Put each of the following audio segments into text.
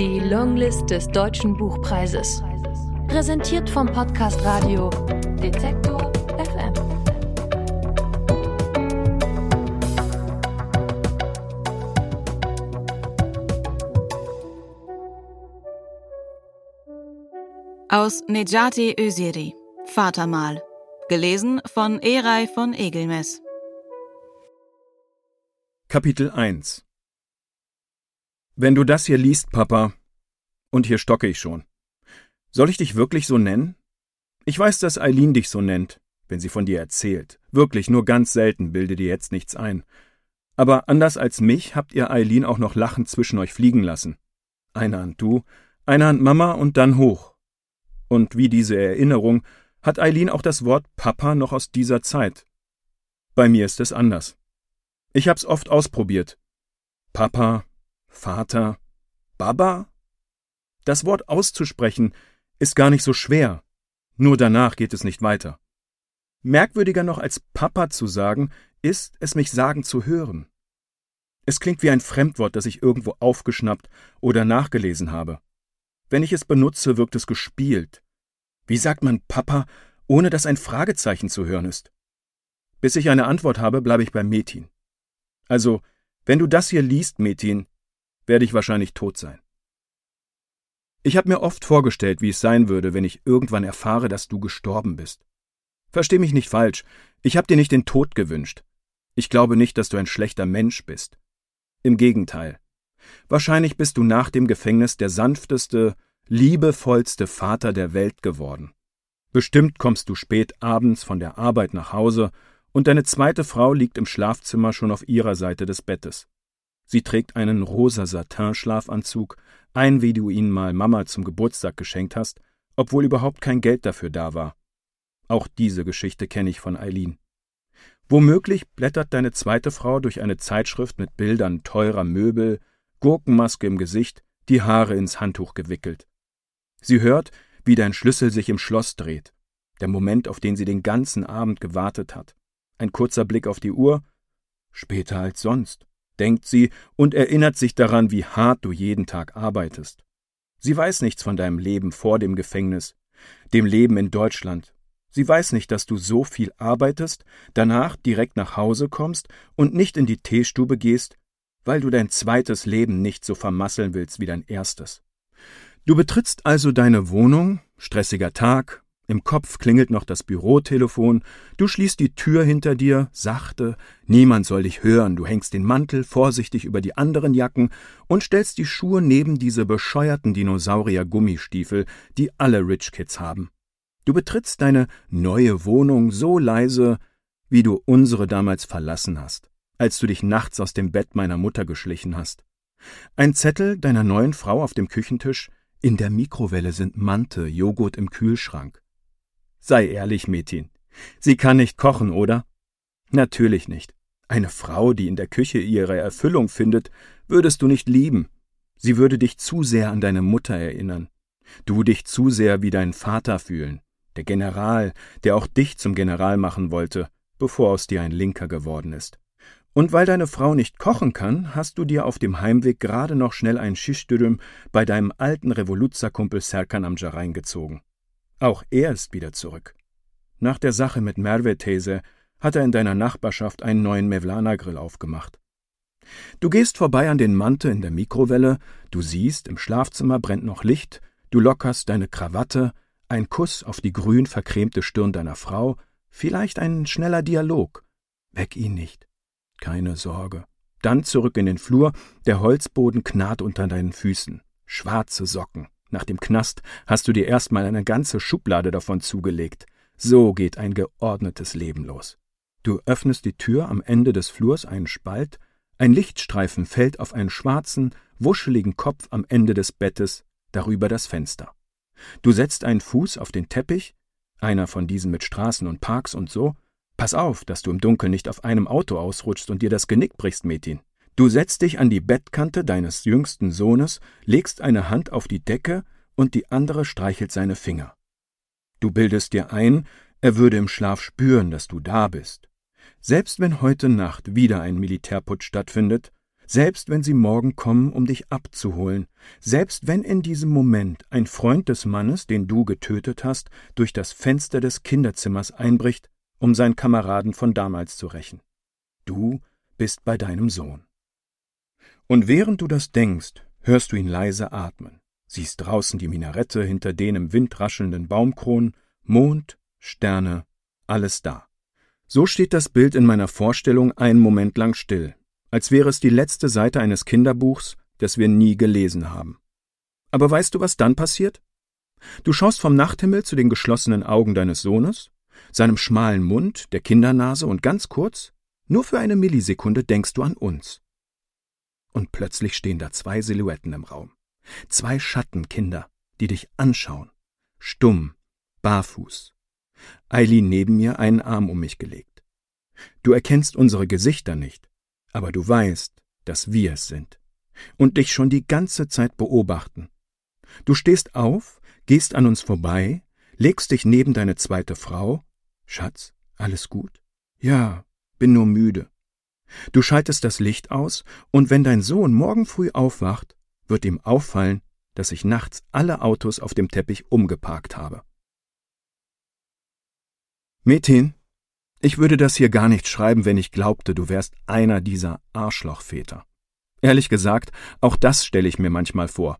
Die Longlist des Deutschen Buchpreises. Präsentiert vom Podcast Radio Detektor FM. Aus Nejati Öziri. Vatermal. Gelesen von Erei von Egelmes. Kapitel 1 Wenn du das hier liest, Papa, und hier stocke ich schon. Soll ich dich wirklich so nennen? Ich weiß, dass Eileen dich so nennt, wenn sie von dir erzählt. Wirklich, nur ganz selten, bilde dir jetzt nichts ein. Aber anders als mich habt ihr Eileen auch noch lachend zwischen euch fliegen lassen. Eine Hand du, eine Hand Mama und dann hoch. Und wie diese Erinnerung hat Eileen auch das Wort Papa noch aus dieser Zeit. Bei mir ist es anders. Ich hab's oft ausprobiert. Papa, Vater, Baba? Das Wort auszusprechen ist gar nicht so schwer, nur danach geht es nicht weiter. Merkwürdiger noch als Papa zu sagen, ist es mich sagen zu hören. Es klingt wie ein Fremdwort, das ich irgendwo aufgeschnappt oder nachgelesen habe. Wenn ich es benutze, wirkt es gespielt. Wie sagt man Papa, ohne dass ein Fragezeichen zu hören ist? Bis ich eine Antwort habe, bleibe ich bei Metin. Also, wenn du das hier liest, Metin, werde ich wahrscheinlich tot sein. Ich habe mir oft vorgestellt, wie es sein würde, wenn ich irgendwann erfahre, dass du gestorben bist. Versteh mich nicht falsch, ich habe dir nicht den Tod gewünscht. Ich glaube nicht, dass du ein schlechter Mensch bist. Im Gegenteil. Wahrscheinlich bist du nach dem Gefängnis der sanfteste, liebevollste Vater der Welt geworden. Bestimmt kommst du spät abends von der Arbeit nach Hause und deine zweite Frau liegt im Schlafzimmer schon auf ihrer Seite des Bettes. Sie trägt einen rosa Satin-Schlafanzug, ein wie du ihn mal Mama zum Geburtstag geschenkt hast, obwohl überhaupt kein Geld dafür da war. Auch diese Geschichte kenne ich von Eileen. Womöglich blättert deine zweite Frau durch eine Zeitschrift mit Bildern teurer Möbel, Gurkenmaske im Gesicht, die Haare ins Handtuch gewickelt. Sie hört, wie dein Schlüssel sich im Schloss dreht, der Moment, auf den sie den ganzen Abend gewartet hat. Ein kurzer Blick auf die Uhr. Später als sonst, denkt sie und erinnert sich daran, wie hart du jeden Tag arbeitest. Sie weiß nichts von deinem Leben vor dem Gefängnis, dem Leben in Deutschland. Sie weiß nicht, dass du so viel arbeitest, danach direkt nach Hause kommst und nicht in die Teestube gehst, weil du dein zweites Leben nicht so vermasseln willst wie dein erstes. Du betrittst also deine Wohnung, stressiger Tag, im Kopf klingelt noch das Bürotelefon, du schließt die Tür hinter dir, sachte, niemand soll dich hören, du hängst den Mantel vorsichtig über die anderen Jacken und stellst die Schuhe neben diese bescheuerten Dinosaurier-Gummistiefel, die alle Rich Kids haben. Du betrittst deine neue Wohnung so leise, wie du unsere damals verlassen hast, als du dich nachts aus dem Bett meiner Mutter geschlichen hast. Ein Zettel deiner neuen Frau auf dem Küchentisch, in der Mikrowelle sind Mante, Joghurt im Kühlschrank. Sei ehrlich, Metin. Sie kann nicht kochen, oder? Natürlich nicht. Eine Frau, die in der Küche ihre Erfüllung findet, würdest du nicht lieben. Sie würde dich zu sehr an deine Mutter erinnern. Du dich zu sehr wie dein Vater fühlen, der General, der auch dich zum General machen wollte, bevor aus dir ein Linker geworden ist. Und weil deine Frau nicht kochen kann, hast du dir auf dem Heimweg gerade noch schnell ein Schischdürüm bei deinem alten Revoluzerkumpel Serkan Amjar reingezogen. Auch er ist wieder zurück. Nach der Sache mit Merve These hat er in deiner Nachbarschaft einen neuen Mevlana-Grill aufgemacht. Du gehst vorbei an den Mante in der Mikrowelle, du siehst, im Schlafzimmer brennt noch Licht, du lockerst deine Krawatte, ein Kuss auf die grün vercremte Stirn deiner Frau, vielleicht ein schneller Dialog. Weck ihn nicht. Keine Sorge. Dann zurück in den Flur, der Holzboden knarrt unter deinen Füßen. Schwarze Socken. Nach dem Knast hast du dir erstmal eine ganze Schublade davon zugelegt. So geht ein geordnetes Leben los. Du öffnest die Tür am Ende des Flurs einen Spalt, ein Lichtstreifen fällt auf einen schwarzen, wuscheligen Kopf am Ende des Bettes, darüber das Fenster. Du setzt einen Fuß auf den Teppich, einer von diesen mit Straßen und Parks und so. Pass auf, dass du im Dunkeln nicht auf einem Auto ausrutschst und dir das Genick brichst, Metin. Du setzt dich an die Bettkante deines jüngsten Sohnes, legst eine Hand auf die Decke und die andere streichelt seine Finger. Du bildest dir ein, er würde im Schlaf spüren, dass du da bist. Selbst wenn heute Nacht wieder ein Militärputsch stattfindet, selbst wenn sie morgen kommen, um dich abzuholen, selbst wenn in diesem Moment ein Freund des Mannes, den du getötet hast, durch das Fenster des Kinderzimmers einbricht, um seinen Kameraden von damals zu rächen. Du bist bei deinem Sohn. Und während du das denkst, hörst du ihn leise atmen, siehst draußen die Minarette hinter den im Wind raschelnden Baumkronen, Mond, Sterne, alles da. So steht das Bild in meiner Vorstellung einen Moment lang still, als wäre es die letzte Seite eines Kinderbuchs, das wir nie gelesen haben. Aber weißt du, was dann passiert? Du schaust vom Nachthimmel zu den geschlossenen Augen deines Sohnes, seinem schmalen Mund, der Kindernase und ganz kurz, nur für eine Millisekunde denkst du an uns. Und plötzlich stehen da zwei Silhouetten im Raum. Zwei Schattenkinder, die dich anschauen. Stumm, barfuß, Eileen neben mir einen Arm um mich gelegt. Du erkennst unsere Gesichter nicht, aber du weißt, dass wir es sind und dich schon die ganze Zeit beobachten. Du stehst auf, gehst an uns vorbei, legst dich neben deine zweite Frau. Schatz, alles gut? Ja, bin nur müde. Du schaltest das Licht aus, und wenn dein Sohn morgen früh aufwacht, wird ihm auffallen, dass ich nachts alle Autos auf dem Teppich umgeparkt habe. Metin, ich würde das hier gar nicht schreiben, wenn ich glaubte, du wärst einer dieser Arschlochväter. Ehrlich gesagt, auch das stelle ich mir manchmal vor.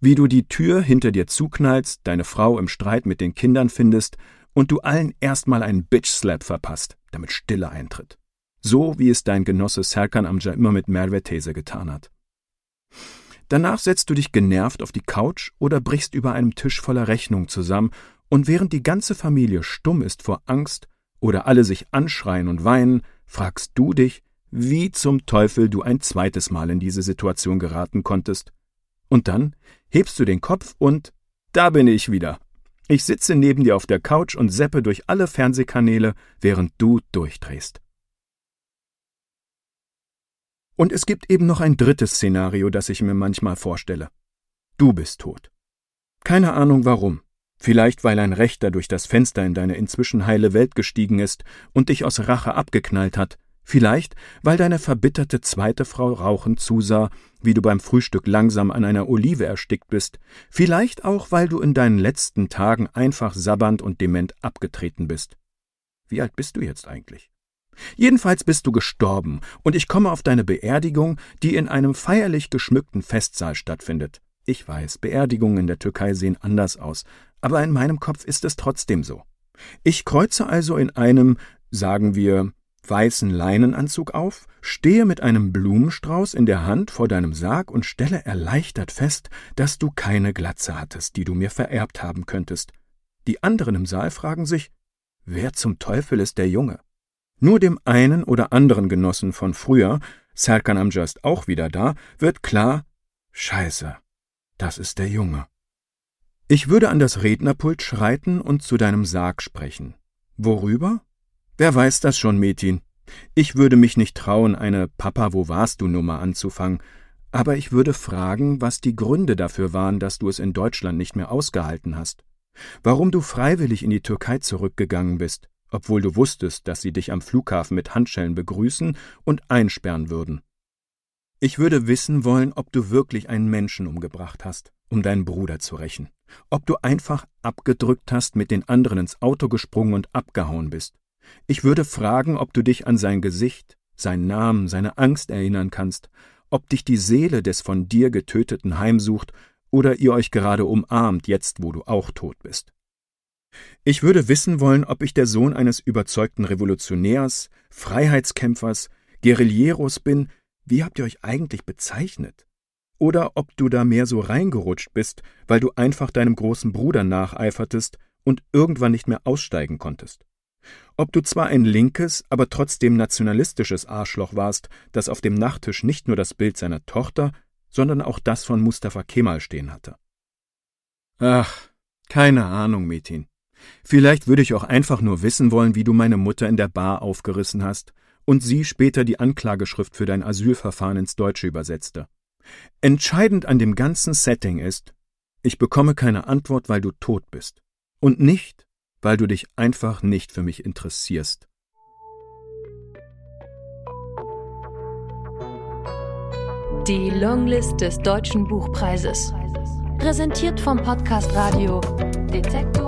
Wie du die Tür hinter dir zuknallst, deine Frau im Streit mit den Kindern findest und du allen erstmal einen Bitch-Slap verpasst, damit Stille eintritt. So wie es dein Genosse Serkan Amja immer mit Merve These getan hat. Danach setzt du dich genervt auf die Couch oder brichst über einem Tisch voller Rechnung zusammen und während die ganze Familie stumm ist vor Angst oder alle sich anschreien und weinen, fragst du dich, wie zum Teufel du ein zweites Mal in diese Situation geraten konntest. Und dann hebst du den Kopf und da bin ich wieder. Ich sitze neben dir auf der Couch und seppe durch alle Fernsehkanäle, während du durchdrehst. Und es gibt eben noch ein drittes Szenario, das ich mir manchmal vorstelle. Du bist tot. Keine Ahnung warum. Vielleicht weil ein Rechter durch das Fenster in deine inzwischen heile Welt gestiegen ist und dich aus Rache abgeknallt hat, vielleicht weil deine verbitterte zweite Frau rauchend zusah, wie du beim Frühstück langsam an einer Olive erstickt bist, vielleicht auch weil du in deinen letzten Tagen einfach sabbernd und dement abgetreten bist. Wie alt bist du jetzt eigentlich? Jedenfalls bist du gestorben, und ich komme auf deine Beerdigung, die in einem feierlich geschmückten Festsaal stattfindet. Ich weiß, Beerdigungen in der Türkei sehen anders aus, aber in meinem Kopf ist es trotzdem so. Ich kreuze also in einem, sagen wir, weißen Leinenanzug auf, stehe mit einem Blumenstrauß in der Hand vor deinem Sarg und stelle erleichtert fest, dass du keine Glatze hattest, die du mir vererbt haben könntest. Die anderen im Saal fragen sich, wer zum Teufel ist der Junge? Nur dem einen oder anderen Genossen von früher, Serkan ist auch wieder da, wird klar, Scheiße, das ist der Junge. Ich würde an das Rednerpult schreiten und zu deinem Sarg sprechen. Worüber? Wer weiß das schon, Metin. Ich würde mich nicht trauen, eine Papa, wo warst du Nummer anzufangen, aber ich würde fragen, was die Gründe dafür waren, dass du es in Deutschland nicht mehr ausgehalten hast. Warum du freiwillig in die Türkei zurückgegangen bist, obwohl du wusstest, dass sie dich am Flughafen mit Handschellen begrüßen und einsperren würden. Ich würde wissen wollen, ob du wirklich einen Menschen umgebracht hast um deinen Bruder zu rächen. Ob du einfach abgedrückt hast, mit den anderen ins Auto gesprungen und abgehauen bist. Ich würde fragen, ob du dich an sein Gesicht, seinen Namen, seine Angst erinnern kannst, ob dich die Seele des von dir getöteten heimsucht oder ihr euch gerade umarmt, jetzt wo du auch tot bist. Ich würde wissen wollen, ob ich der Sohn eines überzeugten Revolutionärs, Freiheitskämpfers, Guerilleros bin, wie habt ihr euch eigentlich bezeichnet? oder ob du da mehr so reingerutscht bist, weil du einfach deinem großen Bruder nacheifertest und irgendwann nicht mehr aussteigen konntest. Ob du zwar ein linkes, aber trotzdem nationalistisches Arschloch warst, das auf dem Nachttisch nicht nur das Bild seiner Tochter, sondern auch das von Mustafa Kemal stehen hatte. Ach, keine Ahnung, Metin. Vielleicht würde ich auch einfach nur wissen wollen, wie du meine Mutter in der Bar aufgerissen hast und sie später die Anklageschrift für dein Asylverfahren ins Deutsche übersetzte. Entscheidend an dem ganzen Setting ist, ich bekomme keine Antwort, weil du tot bist. Und nicht, weil du dich einfach nicht für mich interessierst. Die Longlist des Deutschen Buchpreises. Präsentiert vom Podcast Radio Detektor